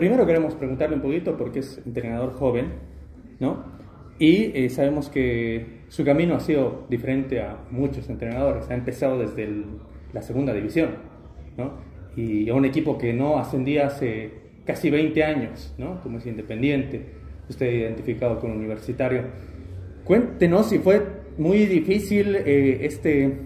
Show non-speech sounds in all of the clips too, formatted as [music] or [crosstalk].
primero queremos preguntarle un poquito porque es entrenador joven, ¿no? Y eh, sabemos que su camino ha sido diferente a muchos entrenadores. Ha empezado desde la segunda división, ¿no? Y a un equipo que no ascendía hace casi 20 años, ¿no? Como es Independiente. Usted identificado con Universitario. Cuéntenos si fue muy difícil eh, este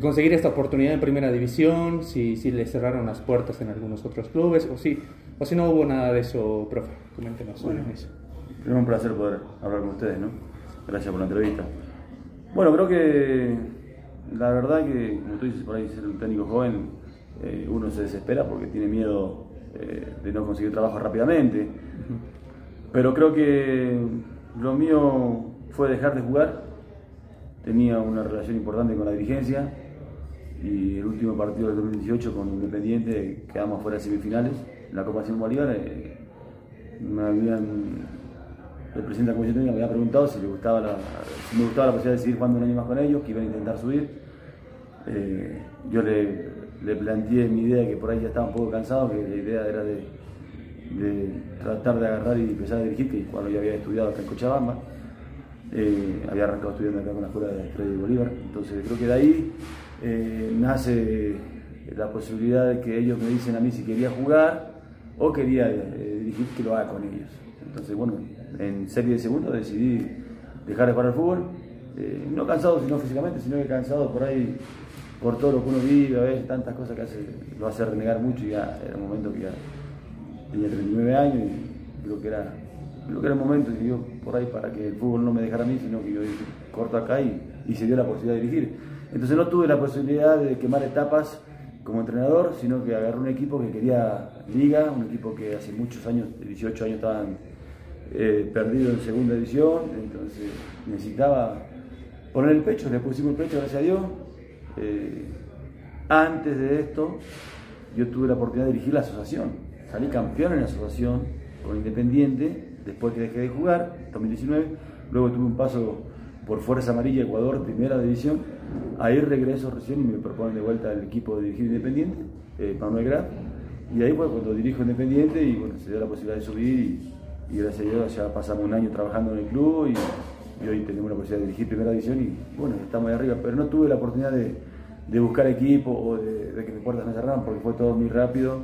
conseguir esta oportunidad en primera división, si, si le cerraron las puertas en algunos otros clubes o si, o si no hubo nada de eso, profe. Coméntenos bueno, eso. Primero un placer poder hablar con ustedes, ¿no? Gracias por la entrevista. Bueno, creo que la verdad que, como tú dices, por ahí ser un técnico joven, eh, uno se desespera porque tiene miedo eh, de no conseguir trabajo rápidamente. Pero creo que lo mío fue dejar de jugar. Tenía una relación importante con la dirigencia y el último partido del 2018 con Independiente quedamos fuera de semifinales. La Copa Simón Bolívar eh, me habían, el presidente de la Comisión me había preguntado si, me gustaba la posibilidad de seguir jugando un año más con ellos, que iban a intentar subir. Eh, yo le, planteé mi idea de que por ahí ya estaba un poco cansado, que la idea era de, de tratar de agarrar y empezar a dirigir, que cuando yo había estudiado acá en Cochabamba. Eh, había arrancado estudiando acá con la escuela de Freddy Bolívar, entonces creo que de ahí eh, nace la posibilidad de que ellos me dicen a mí si quería jugar o quería eh, dirigir, que lo haga con ellos. Entonces, bueno, en serie de segundo decidí dejar de jugar al fútbol, no cansado sino físicamente, sino que cansado por ahí, por todo lo que uno vive, a veces tantas cosas que hace, lo hace renegar mucho y ya era un momento que ya tenía 39 años y creo que era lo que era el momento, y yo por ahí para que el fútbol no me dejara a mí, sino que yo corto acá y, y se dio la posibilidad de dirigir. Entonces no tuve la posibilidad de quemar etapas como entrenador, sino que agarré un equipo que quería liga, un equipo que hace muchos años, 18 años estaban eh, perdidos en segunda división, entonces necesitaba poner el pecho, le pusimos el pecho, gracias a Dios. Eh, antes de esto, yo tuve la oportunidad de dirigir la asociación, salí campeón en la asociación con Independiente, después que dejé de jugar, 2019, luego tuve un paso por Fuerza Amarilla Ecuador, primera división, ahí regreso recién y me proponen de vuelta al equipo de dirigir Independiente, eh, Manuel Graf, y ahí fue cuando dirijo Independiente y bueno, se dio la posibilidad de subir y, gracias a Dios ya pasamos un año trabajando en el club y, hoy tenemos la posibilidad de dirigir primera división y bueno, estamos ahí arriba, pero no tuve la oportunidad de, buscar equipo o de, que mis puertas me cerraran porque fue todo muy rápido,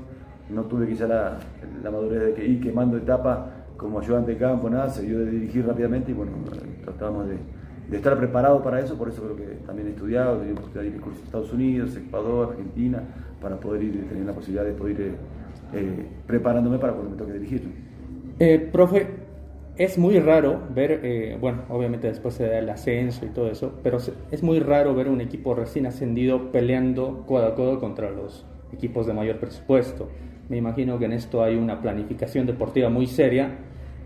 no tuve quizá la, la madurez de que ir quemando etapa como ayudante de campo, nada, se dio de dirigir rápidamente y bueno, tratábamos de, estar preparado para eso, por eso creo que también he estudiado, he tenido ir cursos en Estados Unidos, Ecuador, Argentina, para poder ir, tener la posibilidad de poder ir eh, preparándome para cuando me toque dirigir. Eh, profe, es muy raro ver, eh, bueno, obviamente después se da el ascenso y todo eso, pero es muy raro ver un equipo recién ascendido peleando codo a codo contra los equipos de mayor presupuesto. Me imagino que en esto hay una planificación deportiva muy seria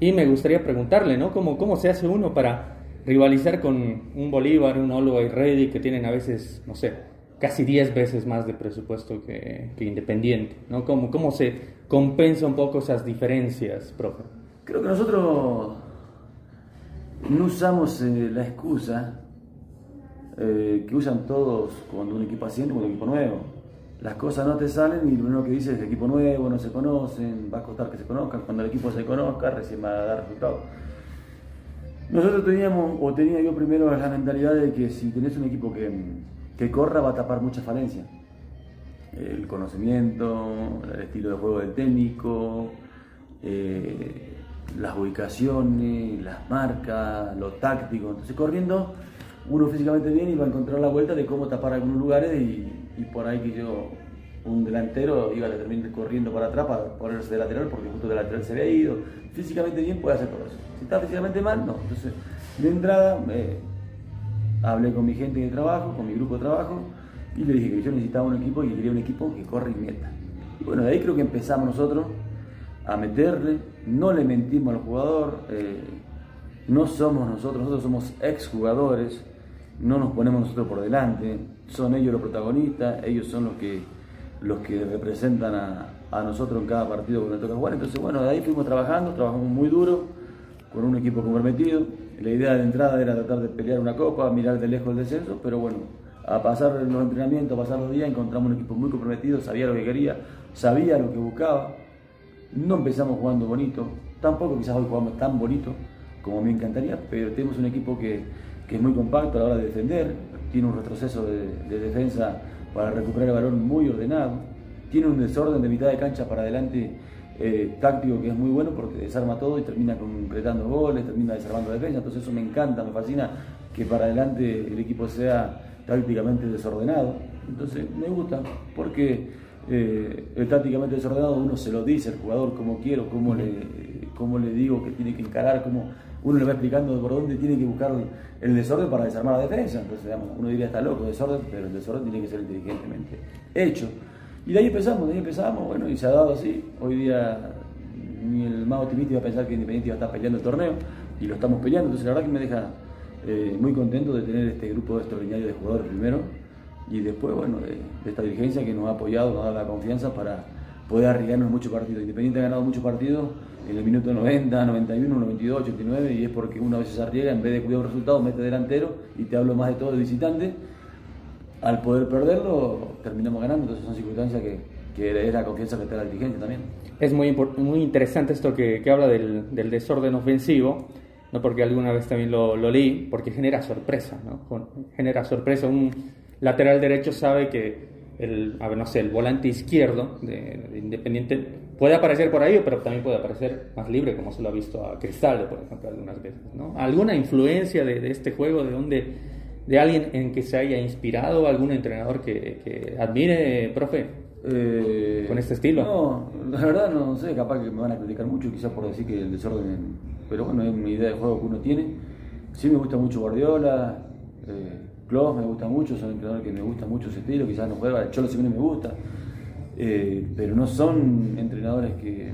y me gustaría preguntarle, ¿no? ¿Cómo, cómo se hace uno para rivalizar con un Bolívar, un Always Ready que tienen a veces, no sé, casi 10 veces más de presupuesto que, Independiente, ¿no? ¿Cómo, ¿Cómo se compensa un poco esas diferencias, profe? Creo que nosotros no usamos eh, la excusa eh, que usan todos cuando un equipo asciende, cuando un equipo nuevo las cosas no te salen y lo primero que dices es el equipo nuevo, no se conocen, va a costar que se conozcan, cuando el equipo se conozca recién va a dar resultados. Nosotros teníamos, o tenía yo primero la mentalidad de que si tenés un equipo que, que corra va a tapar muchas falencias. El conocimiento, el estilo de juego del técnico, eh, las ubicaciones, las marcas, lo táctico. Entonces corriendo uno físicamente bien va a encontrar la vuelta de cómo tapar algunos lugares y y por ahí que yo, un delantero, iba a terminar corriendo para atrás para ponerse de lateral porque justo de lateral se había ido. Físicamente bien puede hacer todo eso. Está físicamente mal, no. Entonces, de entrada, hablé con mi gente de trabajo, con mi grupo de trabajo, y le dije que yo necesitaba un equipo y quería un equipo que corre y meta. Y bueno, de ahí creo que empezamos nosotros a meterle, no le mentimos al jugador, eh, no somos nosotros, nosotros somos exjugadores, no nos ponemos nosotros por delante, son ellos los protagonistas, ellos son los que, los que representan a, nosotros en cada partido que nos toca jugar. Entonces, bueno, de ahí fuimos trabajando, trabajamos muy duro, con un equipo comprometido. La idea de entrada era tratar de pelear una copa, mirar de lejos el descenso, pero bueno, a pasar los entrenamientos, a pasar los días, encontramos un equipo muy comprometido, sabía lo que quería, sabía lo que buscaba. No empezamos jugando bonito, tampoco quizás hoy jugamos tan bonito como me encantaría, pero tenemos un equipo que, que es muy compacto a la hora de defender, tiene un retroceso de, de defensa para recuperar el balón muy ordenado, tiene un desorden de mitad de cancha para adelante eh, táctico que es muy bueno porque desarma todo y termina concretando goles, termina desarmando defensa, entonces eso me encanta, me fascina que para adelante el equipo sea tácticamente desordenado, entonces me gusta porque eh, tácticamente desordenado uno se lo dice al jugador como quiero, cómo le, cómo le digo que tiene que encarar, cómo uno le va explicando por dónde tiene que buscar el desorden para desarmar la defensa, entonces digamos, uno diría está loco, desorden, pero el desorden tiene que ser inteligentemente hecho. Y de ahí empezamos, de ahí empezamos, bueno, y se ha dado así. Hoy día ni el más optimista iba a pensar que Independiente iba a estar peleando el torneo, y lo estamos peleando, entonces la verdad que me deja eh, muy contento de tener este grupo extraordinario de jugadores primero, y después, bueno, de, esta dirigencia que nos ha apoyado, nos ha dado la confianza para poder arriesgarnos muchos partidos. Independiente ha ganado muchos partidos en el minuto 90, 91, 92, 89, y es porque una vez se arriesga, en vez de cuidar un resultado, mete delantero, y te hablo más de todo de visitante al poder perderlo, terminamos ganando. Entonces son circunstancias que, que es la confianza que da la también. Es muy, muy interesante esto que, que habla del, del, desorden ofensivo, ¿no? porque alguna vez también lo, lo leí, porque genera sorpresa, ¿no? genera sorpresa. Un lateral derecho sabe que el, a ver, no sé, el volante izquierdo de, de, Independiente puede aparecer por ahí, pero también puede aparecer más libre, como se lo ha visto a Cristaldo, por ejemplo, algunas veces. ¿no? ¿Alguna influencia de, de este juego, de dónde de alguien en que se haya inspirado, algún entrenador que, que admire, profe, eh, con este estilo? No, la verdad no sé, capaz que me van a criticar mucho, quizás por decir que el desorden, pero bueno, es una idea de juego que uno tiene. Sí me gusta mucho Guardiola, eh, Klopp me gusta mucho, son entrenadores que me gusta mucho ese estilo, quizás no juega, el Cholo Simeone me gusta, eh, pero no son entrenadores que,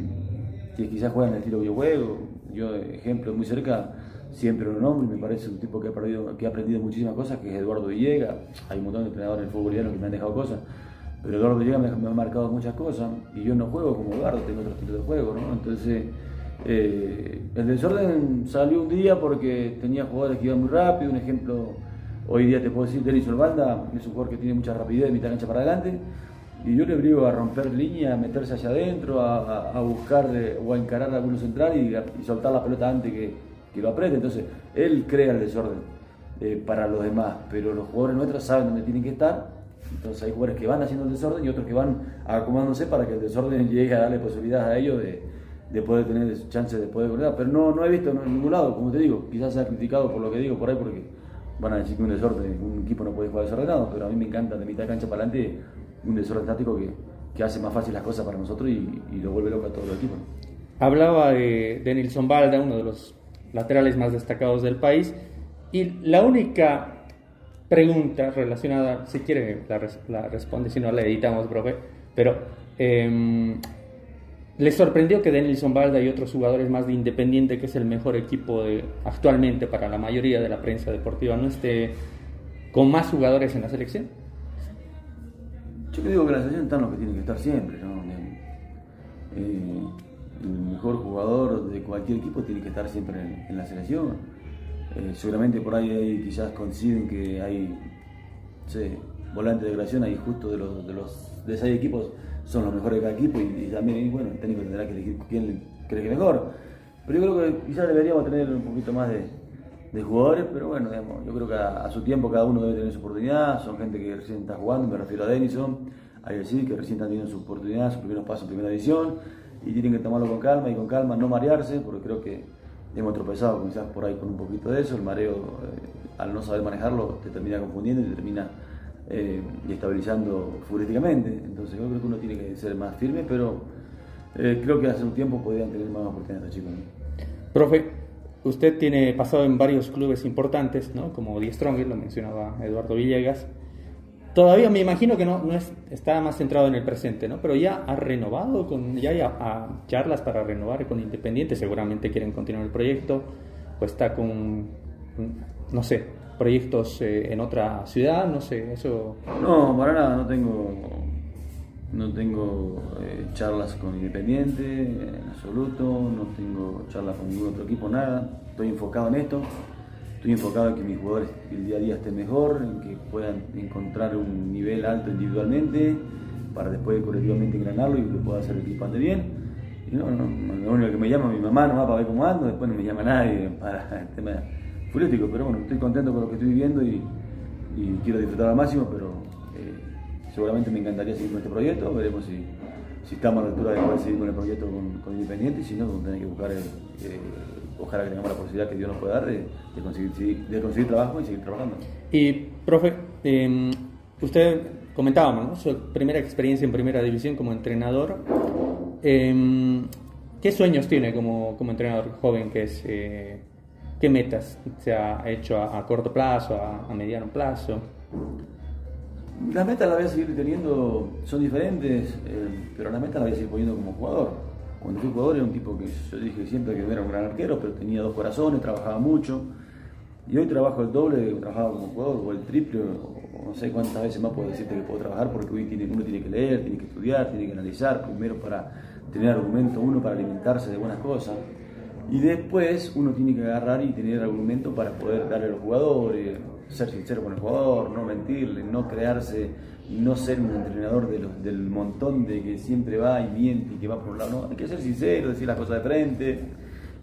que quizás juegan el estilo que yo juego. Yo, ejemplo, muy cerca, siempre un nombre, me parece un tipo que ha, perdido, que ha aprendido muchísimas cosas, que es Eduardo Villegas. Hay un montón de entrenadores en el fútbol que me han dejado cosas, pero Eduardo Villegas me, ha marcado muchas cosas y yo no juego como Eduardo, tengo otro estilo de juego, ¿no? Entonces, eh, el desorden salió un día porque tenía jugadores que iban muy rápido, un ejemplo, hoy día te puedo decir, Denis Olvanda es un jugador que tiene mucha rapidez, mitad cancha para adelante, y yo le obligo a romper línea, a meterse hacia adentro, a, buscar de, o a encarar a alguno central y, y soltar la pelota antes que que lo apriete. Entonces, él crea el desorden eh, para los demás, pero los jugadores nuestros saben dónde tienen que estar. Entonces, hay jugadores que van haciendo el desorden y otros que van acomodándose para que el desorden [laughs] llegue a darle posibilidades a ellos de, de poder tener chances de poder golear. Pero no, no he visto en ningún lado, como te digo, quizás sea criticado por lo que digo por ahí, porque van a decir que un desorden, un equipo no puede jugar desordenado, pero a mí me encanta de mitad de cancha para adelante un desorden táctico que, que hace más fácil las cosas para nosotros y, y lo vuelve loco a todo el equipo. Hablaba de, de Nilson Balda, uno de los laterales más destacados del país. Y la única pregunta relacionada, si quiere la, la responde, si no la editamos, profe, pero eh, ¿le sorprendió que Denilson Balda y otros jugadores más de Independiente, que es el mejor equipo de, actualmente para la mayoría de la prensa deportiva, no esté con más jugadores en la selección? Yo creo que la selección están los que tienen que estar siempre, ¿no? El mejor jugador de cualquier equipo tiene que estar siempre en, la selección. Eh, seguramente por ahí, quizás coinciden que hay sé, volantes de creación, ahí justo de los, de los de seis equipos son los mejores de cada equipo y, también bueno, el técnico tendrá que elegir quién cree que mejor. Pero yo creo que quizás deberíamos tener un poquito más de, jugadores, pero bueno, digamos, yo creo que a, a, su tiempo cada uno debe tener su oportunidad, son gente que recién está jugando, me refiero a Denison, que decir que recién están teniendo su oportunidad, sus primeros pasos en primera división, y tienen que tomarlo con calma y con calma, no marearse, porque creo que hemos tropezado quizás por ahí con un poquito de eso, el mareo eh, al no saber manejarlo te termina confundiendo y te termina eh, estabilizando futbolísticamente, entonces yo creo que uno tiene que ser más firme, pero eh, creo que hace un tiempo podrían tener más oportunidades chicos. Profe, usted tiene pasado en varios clubes importantes, ¿no? como Die Stronger, lo mencionaba Eduardo Villegas, Todavía me imagino que no, no es, está más centrado en el presente, ¿no? Pero ya ha renovado, con, ya hay charlas para renovar con Independiente, seguramente quieren continuar el proyecto, o está con, no sé, proyectos eh, en otra ciudad, no sé, eso... No, para nada, no tengo, no tengo eh, charlas con Independiente en absoluto, no tengo charlas con ningún otro equipo, nada, estoy enfocado en esto. Estoy enfocado en que mis jugadores el día a día estén mejor, en que puedan encontrar un nivel alto individualmente para después colectivamente engranarlo y que pueda hacer el equipo ande bien. Y no, lo único que me llama mi mamá nomás para ver cómo ando, después no me llama nadie para [laughs] el tema político, pero bueno, estoy contento con lo que estoy viviendo y, quiero disfrutar al máximo, pero eh, seguramente me encantaría seguir con este proyecto, veremos si, estamos a la altura de poder seguir con el proyecto con, Independiente y si no, vamos tener que buscar, eh, ojalá que tengamos la posibilidad que Dios nos pueda dar de, conseguir, de conseguir trabajo y seguir trabajando. Y, profe, em, usted comentábamos, su primera experiencia en primera división como entrenador. Em, ¿Qué sueños tiene como, como entrenador joven que es? Eh, ¿Qué metas se ha hecho a, corto plazo, a, mediano plazo? Las metas las voy a seguir teniendo, son diferentes, eh, pero las metas las voy a seguir poniendo como jugador. Cuando fui jugador era un tipo que yo dije siempre que era un gran arquero, pero tenía dos corazones, trabajaba mucho. Y hoy trabajo el doble que trabajaba como jugador, o el triple, o no sé cuántas veces más puedo decirte que puedo trabajar, porque hoy uno tiene que leer, tiene que estudiar, tiene que analizar, primero para tener argumento, uno para alimentarse de buenas cosas. Y después uno tiene que agarrar y tener argumento para poder darle a los jugadores, ser sincero con el jugador, no mentirle, no crearse no ser un entrenador de del montón de que siempre va y miente y que va por un lado. Hay que ser sincero, decir las cosas de frente.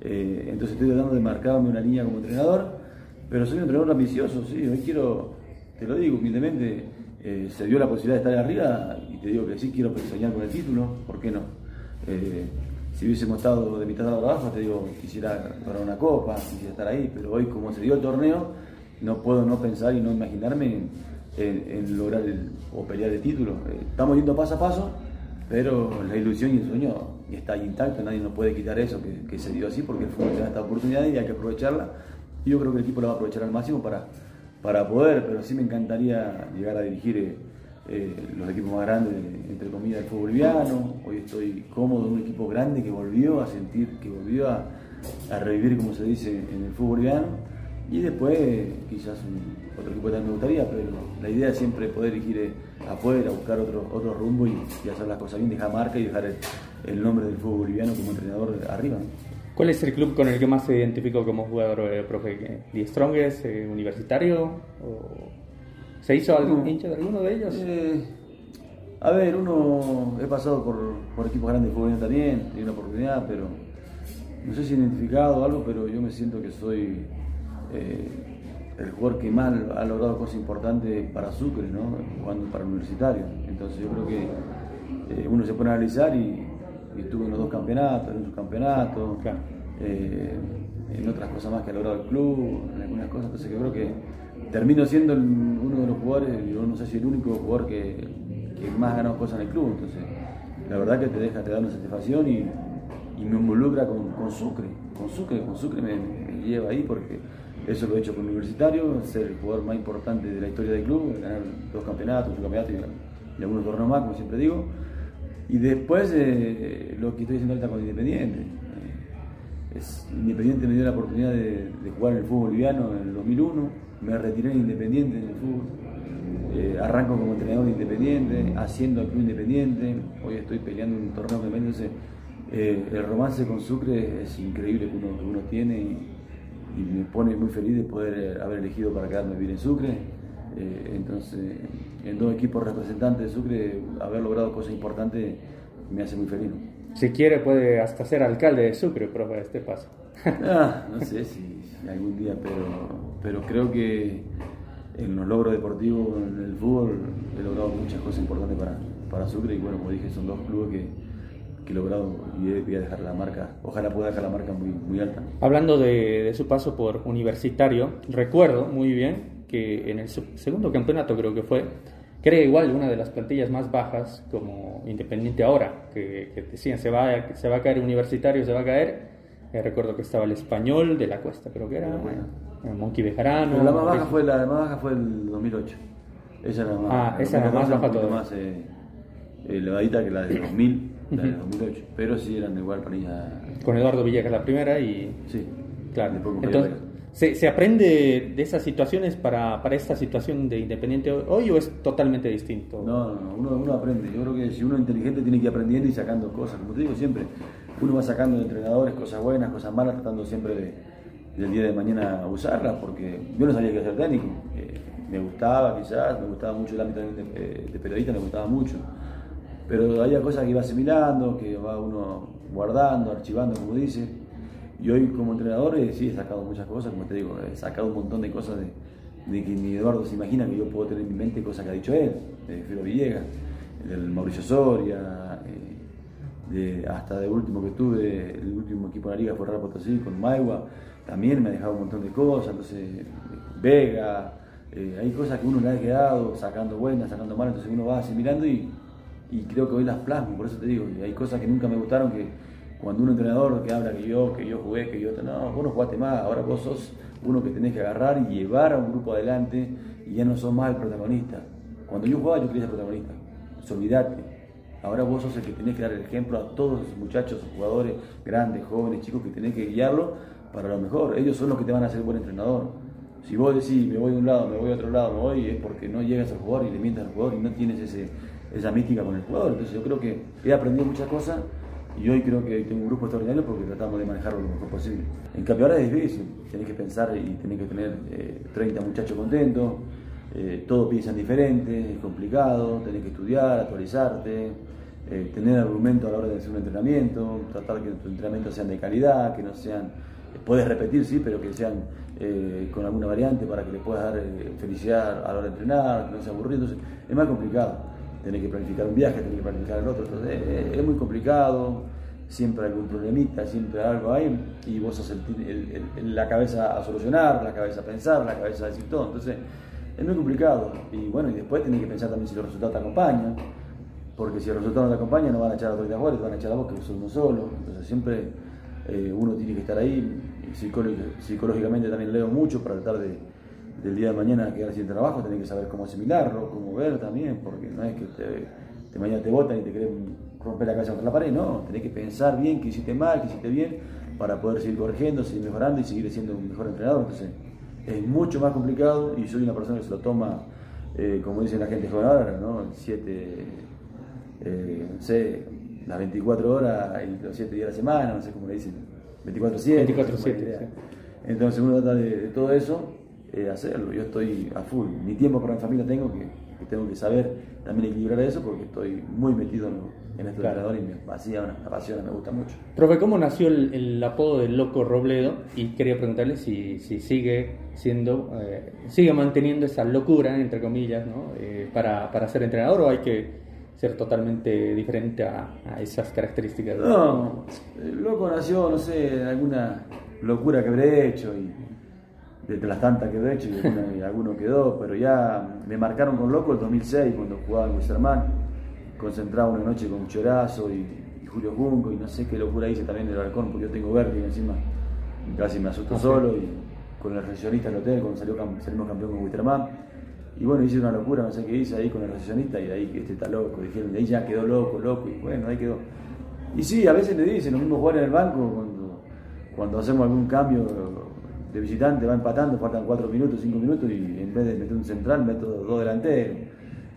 Eh, entonces estoy tratando de marcarme una línea como entrenador, pero soy un entrenador ambicioso, sí, hoy quiero, te lo digo humildemente, eh, se dio la posibilidad de estar arriba y te digo que sí quiero soñar con el título, ¿por qué no? Eh, si hubiésemos estado de mitad de abajo, te digo, quisiera para una copa, quisiera estar ahí, pero hoy como se dio el torneo, no puedo no pensar y no imaginarme en, lograr el, o pelear el título. Eh, estamos yendo paso a paso, pero la ilusión y el sueño está intacto, nadie nos puede quitar eso que, se dio así, porque el fútbol tiene esta oportunidad y hay que aprovecharla. Yo creo que el equipo la va a aprovechar al máximo para, para poder, pero sí me encantaría llegar a dirigir. Eh, eh, los equipos más grandes, entre comillas, del fútbol boliviano. Hoy estoy cómodo en un equipo grande que volvió a sentir, que volvió a, revivir, como se dice, en el fútbol boliviano. Y después, quizás otro equipo también me gustaría, pero la idea es siempre poder ir eh, afuera, buscar otro, otro rumbo y, hacer las cosas bien, dejar marca y dejar el, nombre del fútbol boliviano como entrenador arriba. ¿Cuál es el club con el que más se identificó como jugador, eh, profe? ¿Die Strongest, universitario? O... ¿Se hizo algún hincha de alguno de ellos? Eh, a ver, uno he pasado por, equipos grandes de fútbol también, tiene una oportunidad, pero no sé si identificado algo, pero yo me siento que soy eh, el jugador que más ha logrado cosas importantes para Sucre, ¿no? Jugando para universitario. Entonces yo creo que eh, uno se pone a analizar y, estuve en los dos campeonatos, en un subcampeonato, en otras cosas más que ha logrado el club, en algunas cosas, entonces yo creo que termino siendo uno de los jugadores, yo no sé si el único jugador que, más ha ganado cosas en el club. Entonces, la verdad que te deja, te da una satisfacción y, me involucra con, Sucre. Con Sucre, con Sucre me, lleva ahí porque eso lo he hecho con Universitario, ser el jugador más importante de la historia del club, ganar dos campeonatos, un campeonato y, algunos torneos más, como siempre digo. Y después eh, lo que estoy haciendo ahorita con Independiente. Eh, es, Independiente me dio la oportunidad de, jugar en el fútbol boliviano en el 2001 me retiré en Independiente en el fútbol. Eh, arranco como entrenador de Independiente, haciendo el club Independiente. Hoy estoy peleando un torneo Entonces, eh, el romance con Sucre es increíble que uno, tiene y, me pone muy feliz de poder eh, haber elegido para quedarme a vivir en Sucre. entonces, en dos equipos representantes de Sucre, haber logrado cosas importantes me hace muy feliz. Si quiere, puede hasta ser alcalde de Sucre, profe, este paso. [laughs] Ah, no sé si, algún día, pero, pero creo que en los logros deportivos, en el fútbol, he logrado muchas cosas importantes para, para Sucre y bueno, como dije, son dos clubes que, que he logrado y voy a dejar la marca, ojalá pueda dejar la marca muy, muy alta. Hablando de, de su paso por universitario, recuerdo muy bien que en el segundo campeonato creo que fue, que era igual una de las plantillas más bajas como Independiente ahora, que, que decían se va, se va a caer universitario, se va a caer recuerdo que estaba el español de la cuesta, creo que era. El Monkey Bejarano. la más baja fue la más baja fue el 2008. Esa era la más, ah, esa era más baja más eh, elevadita que la de 2000, la de 2008. Pero sí eran igual para ella. Con Eduardo Villegas la primera y. Sí. Claro. Entonces, ¿se, ¿se, aprende de esas situaciones para, para esta situación de Independiente hoy o es totalmente distinto? No, no, no uno, uno aprende. Yo creo que si uno es inteligente tiene que ir aprendiendo y sacando cosas. Como te digo siempre, uno va sacando de entrenadores cosas buenas, cosas malas, tratando siempre de, del día de mañana usarlas, porque yo no sabía que ser técnico. Eh, me gustaba quizás, me gustaba mucho el ámbito de, periodista, me gustaba mucho. Pero había cosas que iba asimilando, que va uno guardando, archivando, como dice. Y hoy como entrenador eh, sí he sacado muchas cosas, como te digo, he sacado un montón de cosas de, que ni Eduardo se imagina que yo puedo tener en mi mente cosas que ha dicho él, de Filo Villegas, del Mauricio Soria, eh, hasta de último que tuve, el último equipo de la liga fue Real Potosí con Maigua, también me ha dejado un montón de cosas, entonces Vega, eh, hay cosas que uno le ha quedado sacando buenas, sacando malas, entonces uno va asimilando y, y creo que hoy las plasmo, por eso te digo, hay cosas que nunca me gustaron que cuando un entrenador que habla que yo, que yo jugué, que yo, no, vos no jugaste más, ahora vos sos uno que tenés que agarrar y llevar a un grupo adelante y ya no sos más el protagonista. Cuando yo jugaba yo quería ser protagonista, olvidate. Ahora vos sos el que tenés que dar el ejemplo a todos los muchachos, jugadores, grandes, jóvenes, chicos, que tenés que guiarlo para lo mejor. Ellos son los que te van a hacer buen entrenador. Si vos decís, me voy de un lado, me voy a otro lado, me voy, es porque no llegas al jugador y le mientas al jugador y no tienes ese, esa mística con el jugador. Entonces yo creo que he aprendido muchas cosas y hoy creo que tengo un grupo extraordinario porque tratamos de manejarlo lo mejor posible. En cambio ahora es difícil, tenés que pensar y tenés que tener 30 eh, muchachos contentos, eh, todos piensan diferente, es complicado, tenés que estudiar, actualizarte, eh, tener argumento a la hora de hacer un entrenamiento, tratar que tus entrenamientos sean de calidad, que no sean, puedes repetir sí, pero que sean con alguna variante para que le puedas dar felicidad a la hora de entrenar, que no sea aburrido, es más complicado tenés que planificar un viaje, tenés que planificar el otro, entonces eh, es, muy complicado, siempre hay algún problemita, siempre algo ahí, y vos sos el, la cabeza a solucionar, la cabeza a pensar, la cabeza a decir todo, entonces es muy complicado, y bueno, y después tenés que pensar también si los resultados te acompañan, porque si los resultados no te acompañan no van a echar a otro de te van a echar a vos que sos uno solo, entonces siempre eh, uno tiene que estar ahí, psicológicamente también leo mucho para tratar de del día de mañana quedar sin trabajo, tenés que saber cómo asimilarlo, cómo ver también, porque no es que te, mañana te votan y te quieren romper la cabeza contra la pared, no, tenés que pensar bien qué hiciste mal, qué hiciste bien, para poder seguir corrigiendo, seguir mejorando y seguir siendo un mejor entrenador. Entonces, es mucho más complicado y soy una persona que se lo toma, eh, como dicen la gente joven ahora, ¿no? Siete, eh, no sé, las 24 horas y los 7 días de la semana, no sé cómo le dicen, 24-7. 24-7. Entonces uno trata de todo eso eh, hacerlo. Yo estoy a full. Mi tiempo para mi familia tengo que, tengo que saber también equilibrar eso porque estoy muy metido en, este claro. y me apasiona, me apasiona, me gusta mucho. Profe, ¿cómo nació el, apodo del Loco Robledo? Y quería preguntarle si, si sigue siendo, eh, sigue manteniendo esa locura, entre comillas, ¿no? Eh, para, para ser entrenador o hay que ser totalmente diferente a, a, esas características? No, el loco nació, no sé, alguna locura que habré hecho y de las tantas que he hecho y, alguno quedó, pero ya me marcaron con loco el 2006 cuando jugaba en hermanos concentrado una noche con Chorazo y, Julio Junco y no sé qué locura hice también del balcón porque yo tengo vértigo encima, casi me asusto solo y con el recesionista del hotel cuando salió, salimos campeón con Wisterman y bueno, hice una locura, no sé qué hice ahí con el recesionista y ahí que este está loco, dijeron, de ahí ya quedó loco, loco y bueno, ahí quedó. Y sí, a veces le dicen, los mismos jugadores en el banco cuando, cuando hacemos algún cambio visitante va empatando, faltan 4 minutos, 5 minutos y en vez de meter un central meto dos delanteros.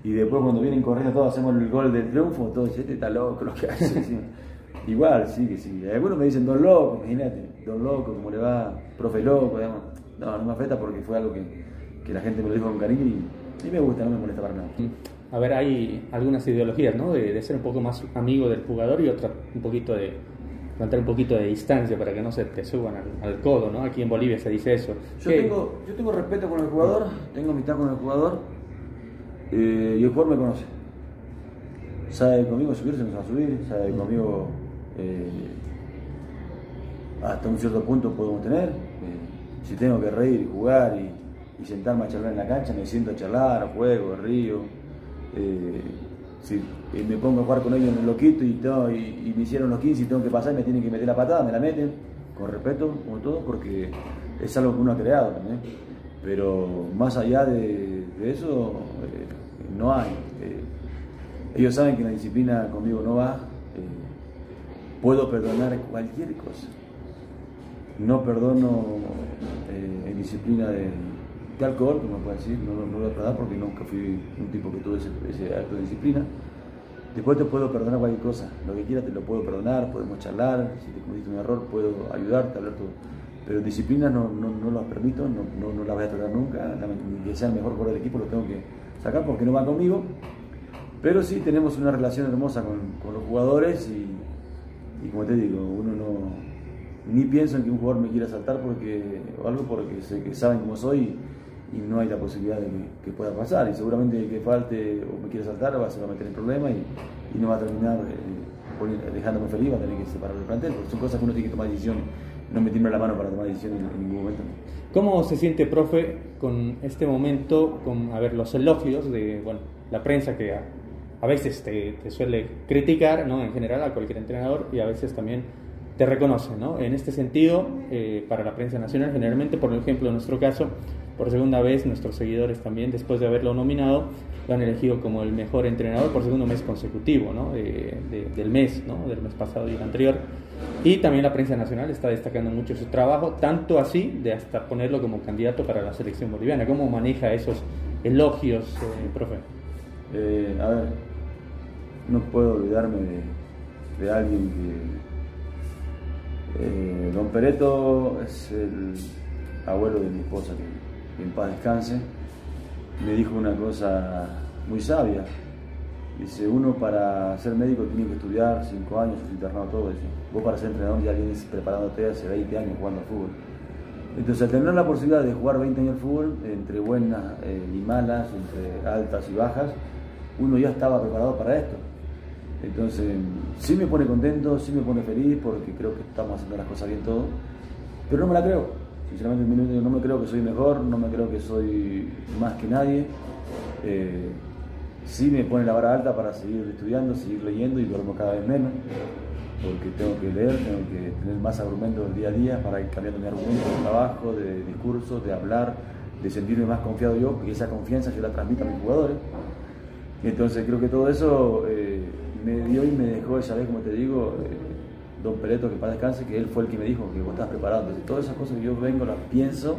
Y después cuando vienen corriendo todos hacemos el gol del triunfo, todos dicen, este está loco lo que hace. [laughs] Igual, sí, que sí. Algunos me dicen dos locos, imagínate, dos locos, ¿cómo le va? Profe loco, digamos. No, no me afecta porque fue algo que, que la gente me lo dijo con cariño y, me gusta, no me molesta para nada. A ver, hay algunas ideologías, ¿no? De ser un poco más amigo del jugador y otra un poquito de, mantener un poquito de distancia para que no se te suban al, codo, ¿no? Aquí en Bolivia se dice eso. Yo, tengo, yo tengo respeto con el jugador, tengo amistad con el jugador eh, y el jugador me conoce. Sabe conmigo subirse, me va a subir, sabe conmigo eh, hasta un cierto punto podemos tener. Eh, si tengo que reír y jugar y, y, sentarme a charlar en la cancha, me siento a charlar, juego, río si me pongo a jugar con ellos en el loquito y, y, me hicieron los 15 y tengo que pasar me tienen que meter la patada, me la meten, con respeto, como todo, porque es algo que uno ha creado. Pero más allá de, eso, eh, no hay. Eh, ellos saben que la disciplina conmigo no va. Eh, puedo perdonar cualquier cosa. No perdono en disciplina de, alcohol, como puede decir, no, lo voy a perdonar porque nunca fui un tipo que tuvo ese, ese acto de disciplina. Después te puedo perdonar cualquier cosa, lo que quieras te lo puedo perdonar, podemos charlar, si te cometiste un error puedo ayudarte, hablar todo. Pero disciplina no, no, no las permito, no, no, no las voy a tocar nunca, que sea el mejor jugador del equipo lo tengo que sacar porque no va conmigo. Pero sí tenemos una relación hermosa con, con los jugadores y, como te digo, uno no, ni pienso en que un jugador me quiera saltar porque, o algo porque sé que saben cómo soy no hay la posibilidad de que, pueda pasar. Y seguramente que falte o me quiera saltar va, se va a meter en problemas y, y no va a terminar eh, dejándome feliz, va a tener que separar el plantel, porque son cosas que uno tiene que tomar decisiones, no meterme la mano para tomar decisiones en, ningún momento. ¿Cómo se siente, profe, con este momento, con a ver, los elogios de bueno, la prensa que a, veces te, te, suele criticar, ¿no? en general a cualquier entrenador, y a veces también te reconoce, ¿no? En este sentido, eh, para la prensa nacional, generalmente, por ejemplo, en nuestro caso, por segunda vez, nuestros seguidores también, después de haberlo nominado, lo han elegido como el mejor entrenador por segundo mes consecutivo, ¿no? del mes, ¿no? Del mes pasado y el anterior. Y también la prensa nacional está destacando mucho su trabajo, tanto así de hasta ponerlo como candidato para la selección boliviana. ¿Cómo maneja esos elogios, eh, profe? Eh, a ver, no puedo olvidarme de, alguien que eh, don Pereto es el abuelo de mi esposa, en paz descanse. Me dijo una cosa muy sabia. Dice, uno para ser médico tiene que estudiar cinco años, internado todo. eso. vos para ser entrenador ya vienes preparándote hace 20 años jugando al fútbol. Entonces, al tener la posibilidad de jugar 20 años al fútbol, entre buenas eh, y malas, entre altas y bajas, uno ya estaba preparado para esto. Entonces, sí me pone contento, sí me pone feliz porque creo que estamos haciendo las cosas bien todo, pero no me la creo. Sinceramente, no me creo que soy mejor, no me creo que soy más que nadie. Eh, sí me pone la vara alta para seguir estudiando, seguir leyendo y duermo cada vez menos, porque tengo que leer, tengo que tener más argumentos día a día para ir cambiando mi argumento de trabajo, de discurso, de hablar, de sentirme más confiado yo, porque esa confianza yo la transmito a mis jugadores. Entonces creo que todo eso eh, me dio y me dejó esa vez, como te digo, eh, don Pereto, que para descanse, que él fue el que me dijo que vos estás preparado. Entonces, todas esas cosas que yo vengo las pienso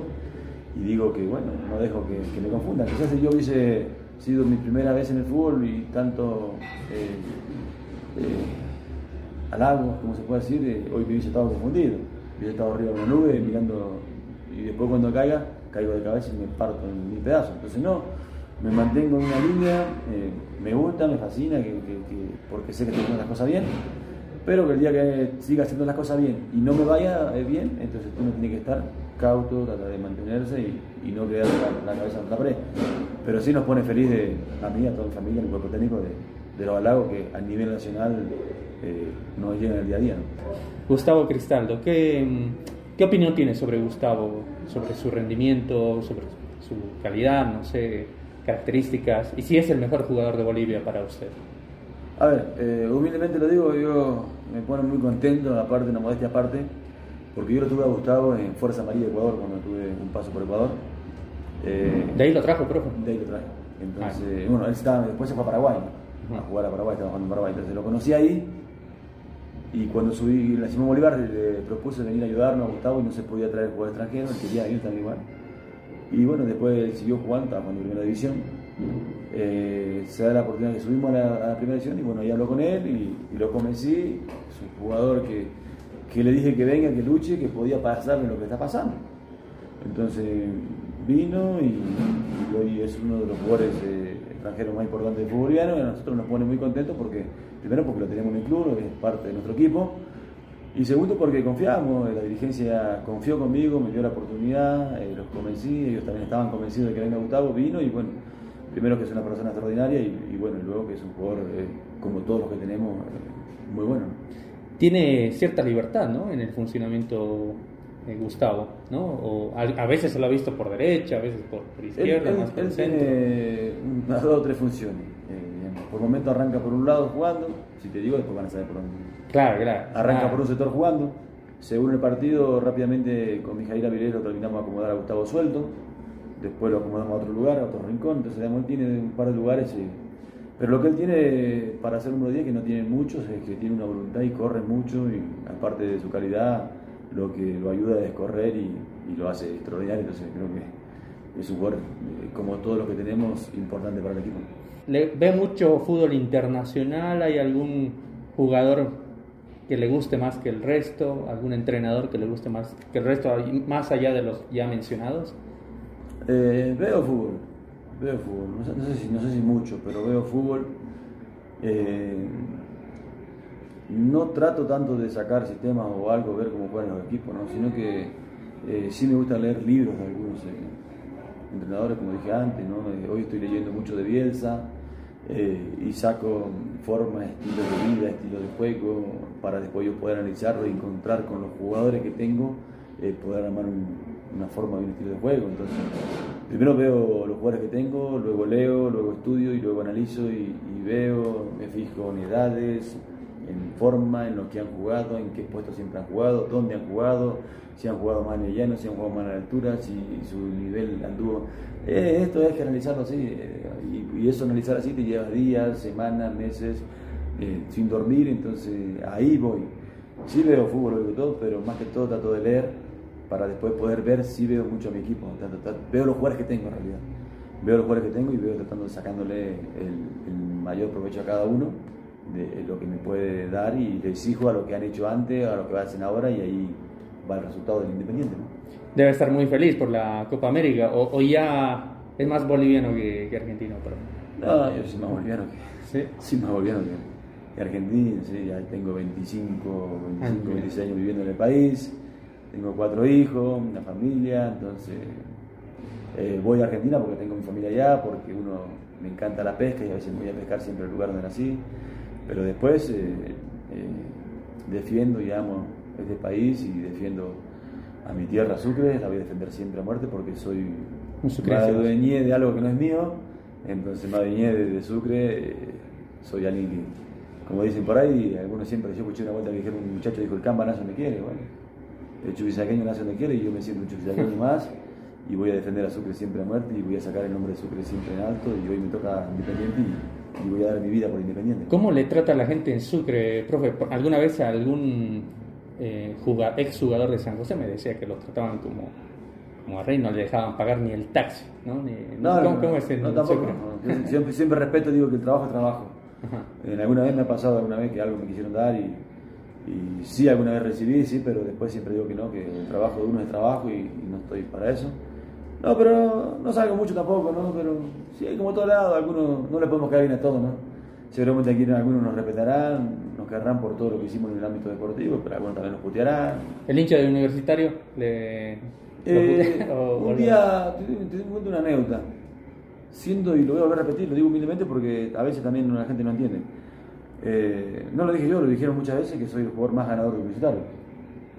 y digo que, bueno, no dejo que, me confundan. Quizás si yo hubiese sido mi primera vez en el fútbol y tanto eh, eh, halagos, como se puede decir, eh, hoy me hubiese estado confundido. Hubiese estado arriba de una nube mirando y después cuando caiga, caigo de cabeza y me parto en mi pedazo. Entonces, no me mantengo en una línea, eh, me gusta, me fascina, porque sé que haciendo las cosas bien, pero que el día que siga haciendo las cosas bien y no me vaya eh, bien, entonces uno tiene que estar cauto, tratar de mantenerse y, no quedar la, cabeza en la pared. Pero sí nos pone feliz de, a mí, a toda mi familia, el cuerpo técnico, de, de los halagos que a nivel nacional eh, nos llegan el día a día. Gustavo Cristaldo, ¿qué, ¿qué opinión tiene sobre Gustavo, sobre su rendimiento, sobre su calidad, no sé, características y si es el mejor jugador de Bolivia para usted. A ver, eh, humildemente lo digo, yo me pone muy contento, aparte, una modestia aparte, porque yo lo tuve a Gustavo en Fuerza María Ecuador cuando tuve un paso por Ecuador. Eh, ¿De ahí lo trajo, profe? De ahí lo traje. Entonces, bueno, él estaba, después se fue a Paraguay, a jugar a Paraguay, estaba jugando en Paraguay, entonces lo conocí ahí. Y cuando subí la Simón Bolívar le propuse venir a ayudarnos a Gustavo y no se podía traer jugador extranjero, él quería ir también igual. Y bueno, después siguió jugando, estaba jugando en primera división. Eh, se da la oportunidad que subimos a la, primera división y bueno, ahí habló con él y, lo convencí. Es un jugador que, que, le dije que venga, que luche, que podía pasarme lo que está pasando. Entonces vino y, hoy es uno de los jugadores eh, extranjeros más importantes del fútbol y a nosotros nos pone muy contentos porque, primero porque lo tenemos en el club, es parte de nuestro equipo y segundo, porque confiamos, la dirigencia confió conmigo, me dio la oportunidad, eh, los convencí, ellos también estaban convencidos de que venga Gustavo, vino y bueno, primero que es una persona extraordinaria y, bueno, luego que es un jugador eh, como todos los que tenemos, eh, muy bueno. Tiene cierta libertad ¿no? en el funcionamiento Gustavo, ¿no? O a, veces se lo ha visto por derecha, a veces por, izquierda, más por él tiene unas dos o tres funciones. por momento arranca por un lado jugando, si te digo, después van a saber por dónde. Claro, claro. Arranca por un sector jugando. Según el partido, rápidamente con Mijail Avilés lo terminamos de acomodar a Gustavo Suelto. Después lo acomodamos a otro lugar, a otro rincón. Entonces, él tiene un par de lugares. Pero lo que él tiene para ser número 10, que no tiene muchos, es que tiene una voluntad y corre mucho. Y aparte de su calidad, lo que lo ayuda es correr y, lo hace extraordinario. Entonces, creo que es un jugador, eh, como todos los que tenemos, importante para el equipo. ¿Le ve mucho fútbol internacional? ¿Hay algún jugador que le guste más que el resto? ¿Algún entrenador que le guste más que el resto, más allá de los ya mencionados? Eh, veo fútbol, veo fútbol, no sé, si, no sé si mucho, pero veo fútbol. Eh, no trato tanto de sacar sistemas o algo, ver cómo juegan los equipos, ¿no? sino que eh, sí me gusta leer libros de algunos eh, entrenadores, como dije antes. ¿no? Hoy estoy leyendo mucho de Bielsa y saco formas, estilos de vida, estilos de juego, para después yo poder analizarlo y encontrar con los jugadores que tengo, poder armar una forma de un estilo de juego. Entonces, primero veo los jugadores que tengo, luego leo, luego estudio y luego analizo y, y veo, me fijo en edades, en forma, en lo que han jugado, en qué puestos siempre han jugado, dónde han jugado, si han jugado más en el llano, si han jugado más en la altura, si su nivel anduvo. Eh, esto es que analizarlo así, eh, y, eso analizar así te lleva días, semanas, meses, eh, sin dormir, entonces ahí voy. Sí veo fútbol, veo todo, pero más que todo trato de leer para después poder ver si veo mucho a mi equipo. Veo los jugadores que tengo en realidad. Veo los jugadores que tengo y veo tratando de sacándole el mayor provecho a cada uno de lo que me puede dar y le exijo a lo que han hecho antes, a lo que hacen ahora y ahí va el resultado del Independiente. Debe estar muy feliz por la Copa América o, ya es más boliviano que, argentino. Pero... No, yo soy más boliviano que, ¿Sí? más boliviano que, argentino. ¿sí? Ya tengo 25, 25 26 años viviendo en el país, tengo cuatro hijos, una familia, entonces eh, voy a Argentina porque tengo mi familia allá, porque uno me encanta la pesca y a veces voy a pescar siempre el lugar donde nací. Pero después eh, eh, defiendo y amo este país y defiendo a mi tierra Sucre, la voy a defender siempre a muerte porque soy madueñé de algo que no es mío, entonces madueñé de, de Sucre, soy alguien que, como dicen por ahí, algunos siempre, yo escuché una vuelta que dijeron, un muchacho dijo, el Camba nace donde quiere, bueno, el chubisaqueño nace donde quiere y yo me siento un chubisaqueño más y voy a defender a Sucre siempre a muerte y voy a sacar el nombre de Sucre siempre en alto y hoy me toca Independiente y y voy a dar mi vida por Independiente. ¿Cómo le trata a la gente en Sucre, profe? ¿Alguna vez algún eh, jugador, ex jugador de San José me decía que lo trataban como, como a rey, no le dejaban pagar ni el taxi? ¿no? no, ¿Cómo, es en no, tampoco, Siempre, siempre, respeto, digo que el trabajo es trabajo. [laughs] En alguna vez me ha pasado alguna vez que algo me quisieron dar y, y sí, alguna vez recibí, sí, pero después siempre digo que no, que el trabajo de uno es trabajo y no estoy para eso. No, pero no salgo mucho tampoco, ¿no? Pero sí, como todo lado, algunos no le podemos caer bien a todos, ¿no? Seguramente aquí algunos nos respetarán, nos querrán por todo lo que hicimos en el ámbito deportivo, pero algunos también nos putearán. ¿El hincha del universitario le.? Eh, [laughs] un día, te, te cuento una anécdota. Siendo, y lo voy a volver a repetir, lo digo humildemente porque a veces también la gente no entiende. Eh, no lo dije yo, lo dijeron muchas veces que soy el jugador más ganador del universitario,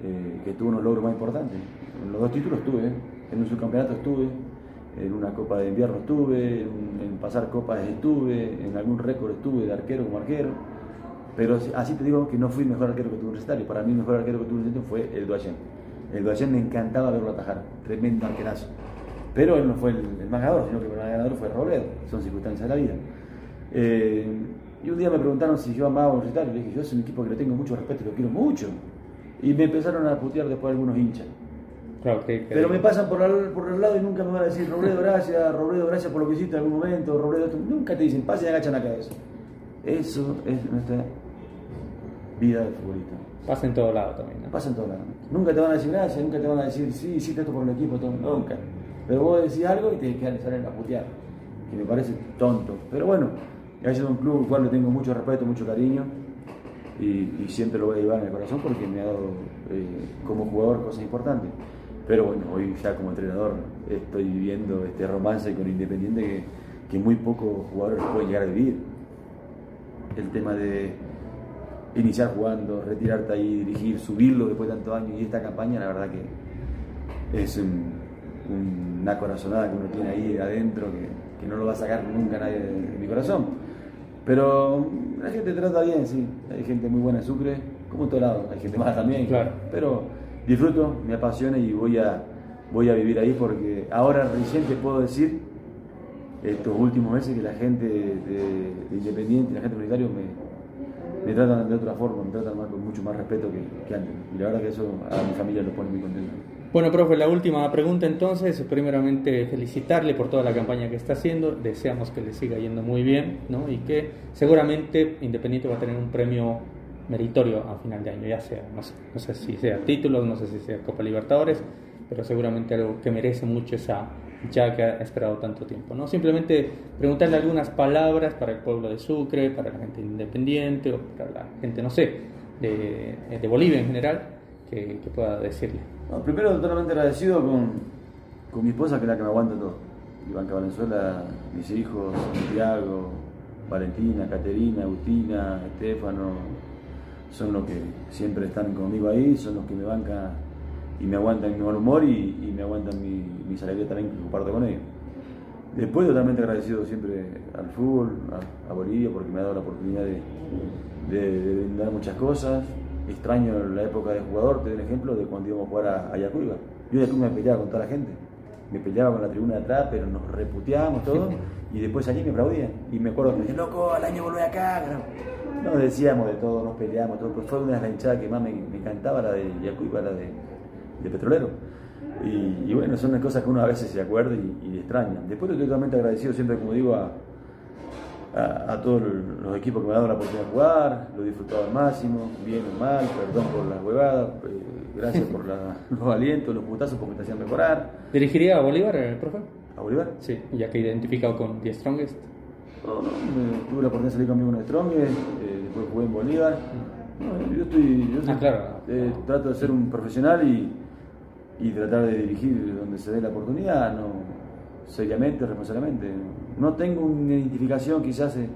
eh, que tuvo unos logros más importantes. En los dos títulos tuve, en un subcampeonato estuve, en una copa de invierno estuve, en, pasar copas estuve, en algún récord estuve de arquero como arquero, pero así te digo que no fui el mejor arquero que tuve universitario, para mí el mejor arquero que tuve universitario fue el Duayen. El Duayen me encantaba verlo atajar, tremendo arquerazo. Pero él no fue el, más ganador, sino que el más ganador fue Robledo, son circunstancias de la vida. Eh, y un día me preguntaron si yo amaba a Universitario, le dije, yo soy un equipo que le tengo mucho respeto y lo quiero mucho. Y me empezaron a putear después algunos hinchas. Pero me pasan por, por el lado y nunca me van a decir, Robledo, gracias, Robledo, gracias por lo que hiciste en algún momento, Robledo, nunca te dicen, pasen y agachan la cabeza. Eso es nuestra vida de futbolista. Pasa en todo lado también, ¿no? Pasa en todo lado. Nunca te van a decir gracias, nunca te van a decir, sí, hiciste esto por el equipo, todo, nunca. Pero vos decís algo y te quedan en la putear, que me parece tonto. Pero bueno, ha un club al cual le tengo mucho respeto, mucho cariño. Y, siempre lo voy a llevar en el corazón porque me ha dado eh, como jugador cosas importantes. Pero bueno, hoy ya como entrenador estoy viviendo este romance con Independiente que, muy pocos jugadores pueden llegar a vivir. El tema de iniciar jugando, retirarte ahí, dirigir, subirlo después de tantos años y esta campaña, la verdad que es una corazonada que uno tiene ahí adentro que, no lo va a sacar nunca nadie de, mi corazón. Pero la gente trata bien, sí. Hay gente muy buena en Sucre, como en todo lado. Hay gente más también. Claro. Pero disfruto, me apasiona y voy a, voy a vivir ahí porque ahora recién te puedo decir, estos últimos meses, que la gente de, Independiente y la gente comunitaria me, me tratan de otra forma, me tratan con mucho más respeto que, antes. Y la verdad que eso a mi familia lo pone muy contento. Bueno, profe, la última pregunta entonces, primeramente felicitarle por toda la campaña que está haciendo, deseamos que le siga yendo muy bien, ¿no? Y que seguramente Independiente va a tener un premio meritorio a final de año, ya sea, no sé, no sé si sea títulos, no sé si sea Copa Libertadores, pero seguramente algo que merece mucho esa ya que ha esperado tanto tiempo. ¿no? Simplemente preguntarle algunas palabras para el pueblo de Sucre, para la gente independiente o para la gente, no sé, de, de Bolivia en general que, que pueda decirle. Primero, totalmente agradecido con, con mi esposa, que es la que me aguanta todo. Ivanka Valenzuela, mis hijos, Santiago, Valentina, Caterina, Agustina, Estefano, son los que siempre están conmigo ahí, son los que me bancan y me aguantan mi buen humor y, y me aguantan mi, mis alegrías también que comparto con ellos. Después totalmente agradecido siempre al fútbol, a, a Bolivia, porque me ha dado la oportunidad de, de, de brindar muchas cosas. Extraño la época de jugador, te doy un ejemplo de cuando íbamos a jugar a Ayacuiba. Yo Ayacuiba me peleaba con toda la gente. Me peleaba con la tribuna de atrás, pero nos reputeábamos todo. Y después allí me aplaudían. Y me acuerdo que me decían, loco, al año volvé acá. Nos decíamos de todo, nos peleábamos, todo. Pero fue una de las hinchadas que más me, me encantaba, la de Ayacuiba, la de, de Petrolero. Y, y, bueno, son las cosas que uno a veces se acuerda y, y extraña. Después estoy totalmente agradecido siempre, como digo, a, a, a, todos los equipos que me han dado la oportunidad de jugar, lo he disfrutado al máximo, bien o mal, perdón por las huevadas, eh, gracias por la, [laughs] los alientos, los putazos porque te hacían mejorar. ¿Dirigiría a Bolívar, profe? ¿A Bolívar? Sí, ya que identificado con The Strongest. No, no, me, tuve la oportunidad de salir conmigo en Strongest, eh, después jugué en Bolívar. No, yo estoy, yo ah, claro. eh, trato de ser un profesional y, y tratar de dirigir donde se dé la oportunidad, no seriamente, responsablemente. No tengo una identificación quizás eh,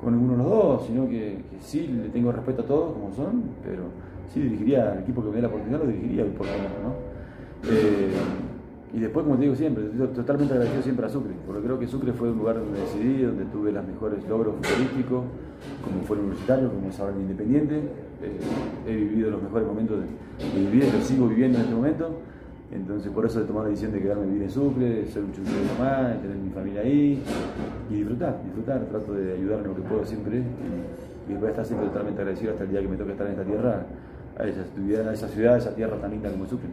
con ninguno de los dos, sino que, sí le tengo respeto a todos como son, pero sí dirigiría al equipo que me dé la oportunidad, lo dirigiría por lo ¿no? Eh, y después, como te digo siempre, estoy totalmente agradecido siempre a Sucre, porque creo que Sucre fue un lugar donde decidí, donde tuve los mejores logros futbolísticos, como fue el universitario, como es ahora el Independiente. Eh, he vivido los mejores momentos de, mi vida y lo sigo viviendo en este momento. Entonces por eso he tomado la decisión de quedarme a vivir en Sucre, ser un chucho de mamá, tener mi familia ahí y disfrutar, disfrutar, trato de ayudar lo que puedo siempre y voy a estar siempre totalmente agradecido hasta el día que me toque estar en esta tierra, a esa, a esa ciudad, a esa tierra tan linda como Sucre.